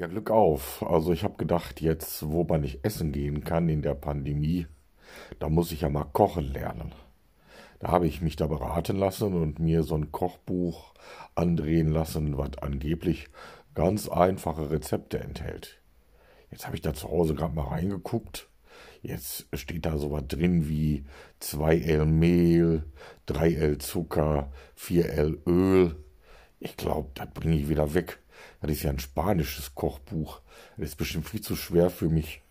Ja, Glück auf. Also ich habe gedacht, jetzt, wo man nicht essen gehen kann in der Pandemie, da muss ich ja mal kochen lernen. Da habe ich mich da beraten lassen und mir so ein Kochbuch andrehen lassen, was angeblich ganz einfache Rezepte enthält. Jetzt habe ich da zu Hause gerade mal reingeguckt. Jetzt steht da sowas drin wie 2 L Mehl, 3 L Zucker, 4 L Öl. Ich glaube, das bringe ich wieder weg. Das ist ja ein spanisches Kochbuch. Das ist bestimmt viel zu schwer für mich.